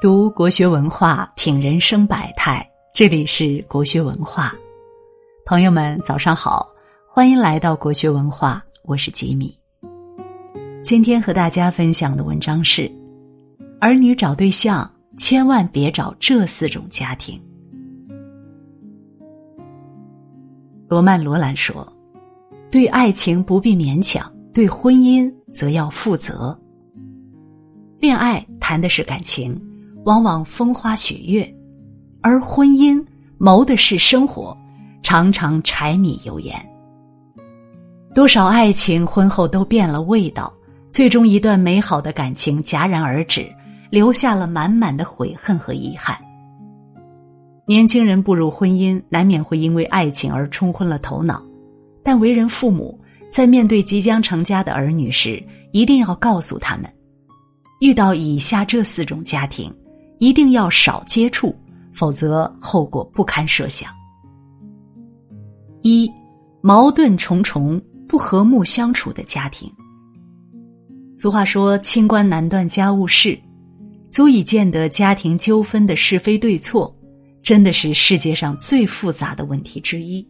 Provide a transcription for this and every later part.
读国学文化，品人生百态。这里是国学文化，朋友们早上好，欢迎来到国学文化，我是吉米。今天和大家分享的文章是：儿女找对象，千万别找这四种家庭。罗曼·罗兰说：“对爱情不必勉强，对婚姻则要负责。恋爱谈的是感情。”往往风花雪月，而婚姻谋的是生活，常常柴米油盐。多少爱情婚后都变了味道，最终一段美好的感情戛然而止，留下了满满的悔恨和遗憾。年轻人步入婚姻，难免会因为爱情而冲昏了头脑，但为人父母在面对即将成家的儿女时，一定要告诉他们：遇到以下这四种家庭。一定要少接触，否则后果不堪设想。一，矛盾重重、不和睦相处的家庭。俗话说：“清官难断家务事”，足以见得家庭纠纷的是非对错，真的是世界上最复杂的问题之一。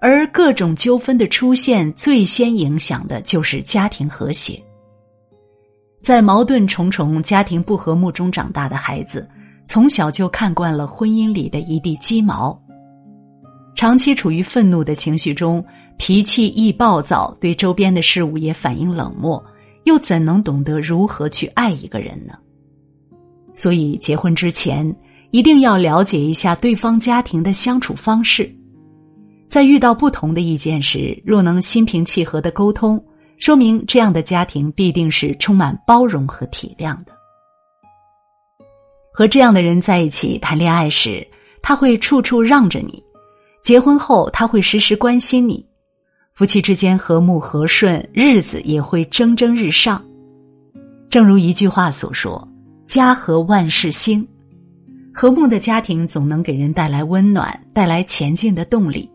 而各种纠纷的出现，最先影响的就是家庭和谐。在矛盾重重、家庭不和睦中长大的孩子，从小就看惯了婚姻里的一地鸡毛，长期处于愤怒的情绪中，脾气易暴躁，对周边的事物也反应冷漠，又怎能懂得如何去爱一个人呢？所以，结婚之前一定要了解一下对方家庭的相处方式，在遇到不同的意见时，若能心平气和的沟通。说明这样的家庭必定是充满包容和体谅的。和这样的人在一起谈恋爱时，他会处处让着你；结婚后，他会时时关心你。夫妻之间和睦和顺，日子也会蒸蒸日上。正如一句话所说：“家和万事兴。”和睦的家庭总能给人带来温暖，带来前进的动力。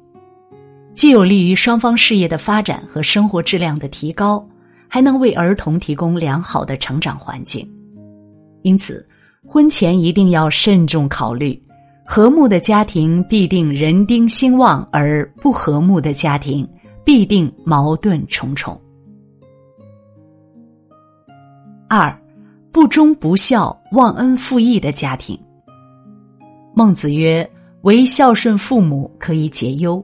既有利于双方事业的发展和生活质量的提高，还能为儿童提供良好的成长环境。因此，婚前一定要慎重考虑，和睦的家庭必定人丁兴旺，而不和睦的家庭必定矛盾重重。二，不忠不孝、忘恩负义的家庭。孟子曰：“唯孝顺父母，可以解忧。”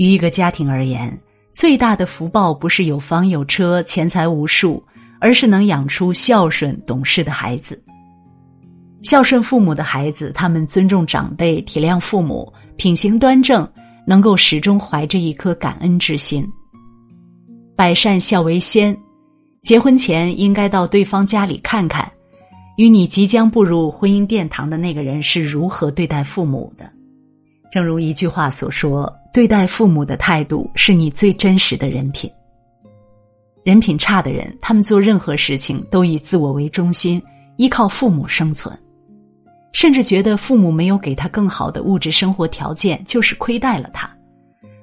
于一个家庭而言，最大的福报不是有房有车、钱财无数，而是能养出孝顺懂事的孩子。孝顺父母的孩子，他们尊重长辈、体谅父母，品行端正，能够始终怀着一颗感恩之心。百善孝为先，结婚前应该到对方家里看看，与你即将步入婚姻殿堂的那个人是如何对待父母的。正如一句话所说：“对待父母的态度是你最真实的人品。人品差的人，他们做任何事情都以自我为中心，依靠父母生存，甚至觉得父母没有给他更好的物质生活条件就是亏待了他，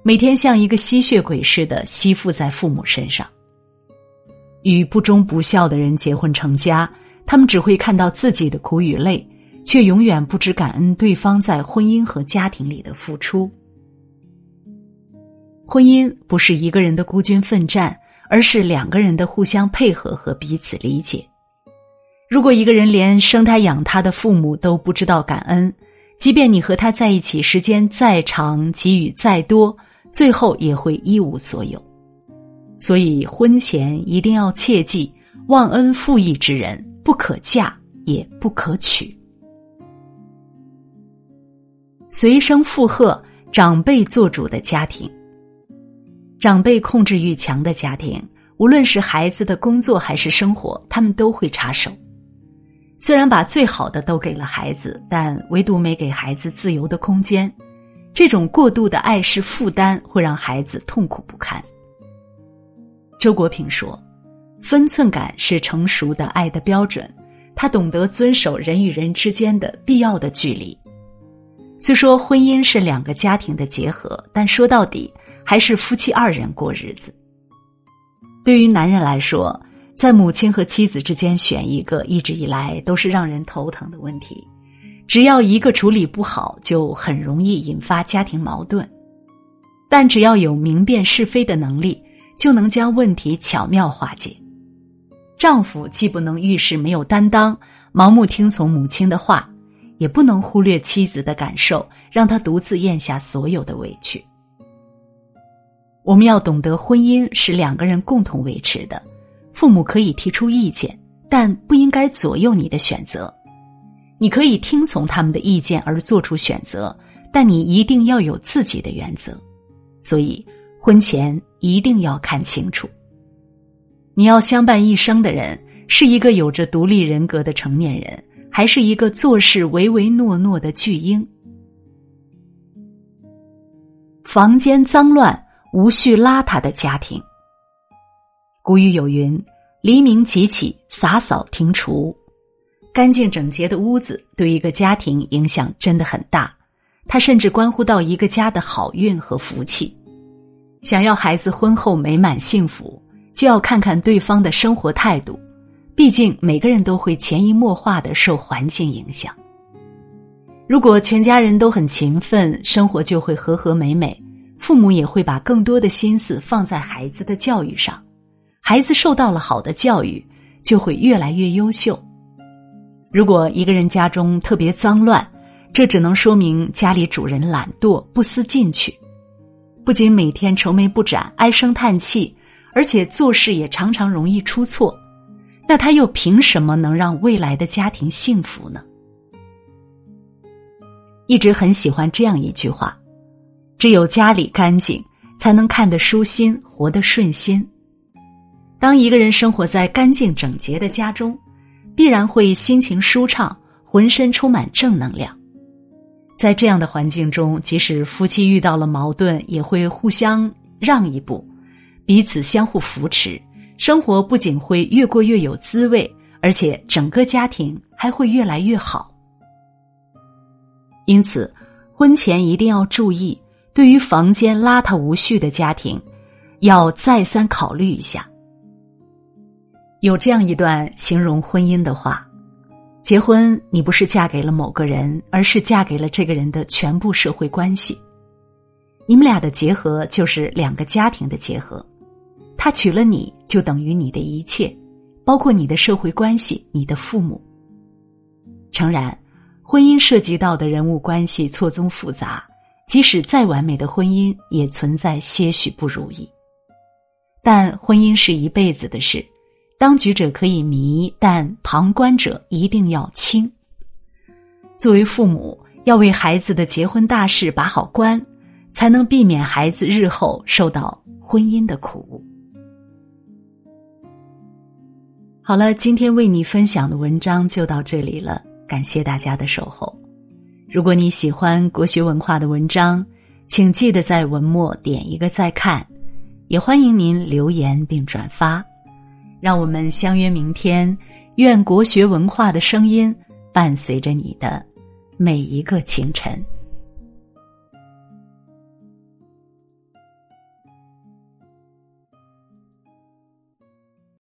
每天像一个吸血鬼似的吸附在父母身上。与不忠不孝的人结婚成家，他们只会看到自己的苦与累。”却永远不知感恩对方在婚姻和家庭里的付出。婚姻不是一个人的孤军奋战，而是两个人的互相配合和彼此理解。如果一个人连生他养他的父母都不知道感恩，即便你和他在一起时间再长，给予再多，最后也会一无所有。所以，婚前一定要切记：忘恩负义之人不可嫁，也不可娶。随声附和、长辈做主的家庭，长辈控制欲强的家庭，无论是孩子的工作还是生活，他们都会插手。虽然把最好的都给了孩子，但唯独没给孩子自由的空间。这种过度的爱是负担，会让孩子痛苦不堪。周国平说：“分寸感是成熟的爱的标准，他懂得遵守人与人之间的必要的距离。”虽说婚姻是两个家庭的结合，但说到底还是夫妻二人过日子。对于男人来说，在母亲和妻子之间选一个，一直以来都是让人头疼的问题。只要一个处理不好，就很容易引发家庭矛盾。但只要有明辨是非的能力，就能将问题巧妙化解。丈夫既不能遇事没有担当，盲目听从母亲的话，也不能忽略妻子的感受，让她独自咽下所有的委屈。我们要懂得，婚姻是两个人共同维持的，父母可以提出意见，但不应该左右你的选择。你可以听从他们的意见而做出选择，但你一定要有自己的原则。所以，婚前一定要看清楚，你要相伴一生的人是一个有着独立人格的成年人，还是一个做事唯唯诺诺的巨婴？房间脏乱、无序邋遢的家庭。古语有云：“黎明即起，洒扫庭除。”干净整洁的屋子对一个家庭影响真的很大，它甚至关乎到一个家的好运和福气。想要孩子婚后美满幸福，就要看看对方的生活态度。毕竟每个人都会潜移默化的受环境影响。如果全家人都很勤奋，生活就会和和美美，父母也会把更多的心思放在孩子的教育上，孩子受到了好的教育，就会越来越优秀。如果一个人家中特别脏乱，这只能说明家里主人懒惰、不思进取，不仅每天愁眉不展、唉声叹气，而且做事也常常容易出错。那他又凭什么能让未来的家庭幸福呢？一直很喜欢这样一句话：“只有家里干净，才能看得舒心，活得顺心。”当一个人生活在干净整洁的家中。必然会心情舒畅，浑身充满正能量。在这样的环境中，即使夫妻遇到了矛盾，也会互相让一步，彼此相互扶持。生活不仅会越过越有滋味，而且整个家庭还会越来越好。因此，婚前一定要注意，对于房间邋遢无序的家庭，要再三考虑一下。有这样一段形容婚姻的话：结婚，你不是嫁给了某个人，而是嫁给了这个人的全部社会关系。你们俩的结合就是两个家庭的结合，他娶了你就等于你的一切，包括你的社会关系、你的父母。诚然，婚姻涉及到的人物关系错综复杂，即使再完美的婚姻也存在些许不如意。但婚姻是一辈子的事。当局者可以迷，但旁观者一定要清。作为父母，要为孩子的结婚大事把好关，才能避免孩子日后受到婚姻的苦。好了，今天为你分享的文章就到这里了，感谢大家的守候。如果你喜欢国学文化的文章，请记得在文末点一个再看，也欢迎您留言并转发。让我们相约明天，愿国学文化的声音伴随着你的每一个清晨。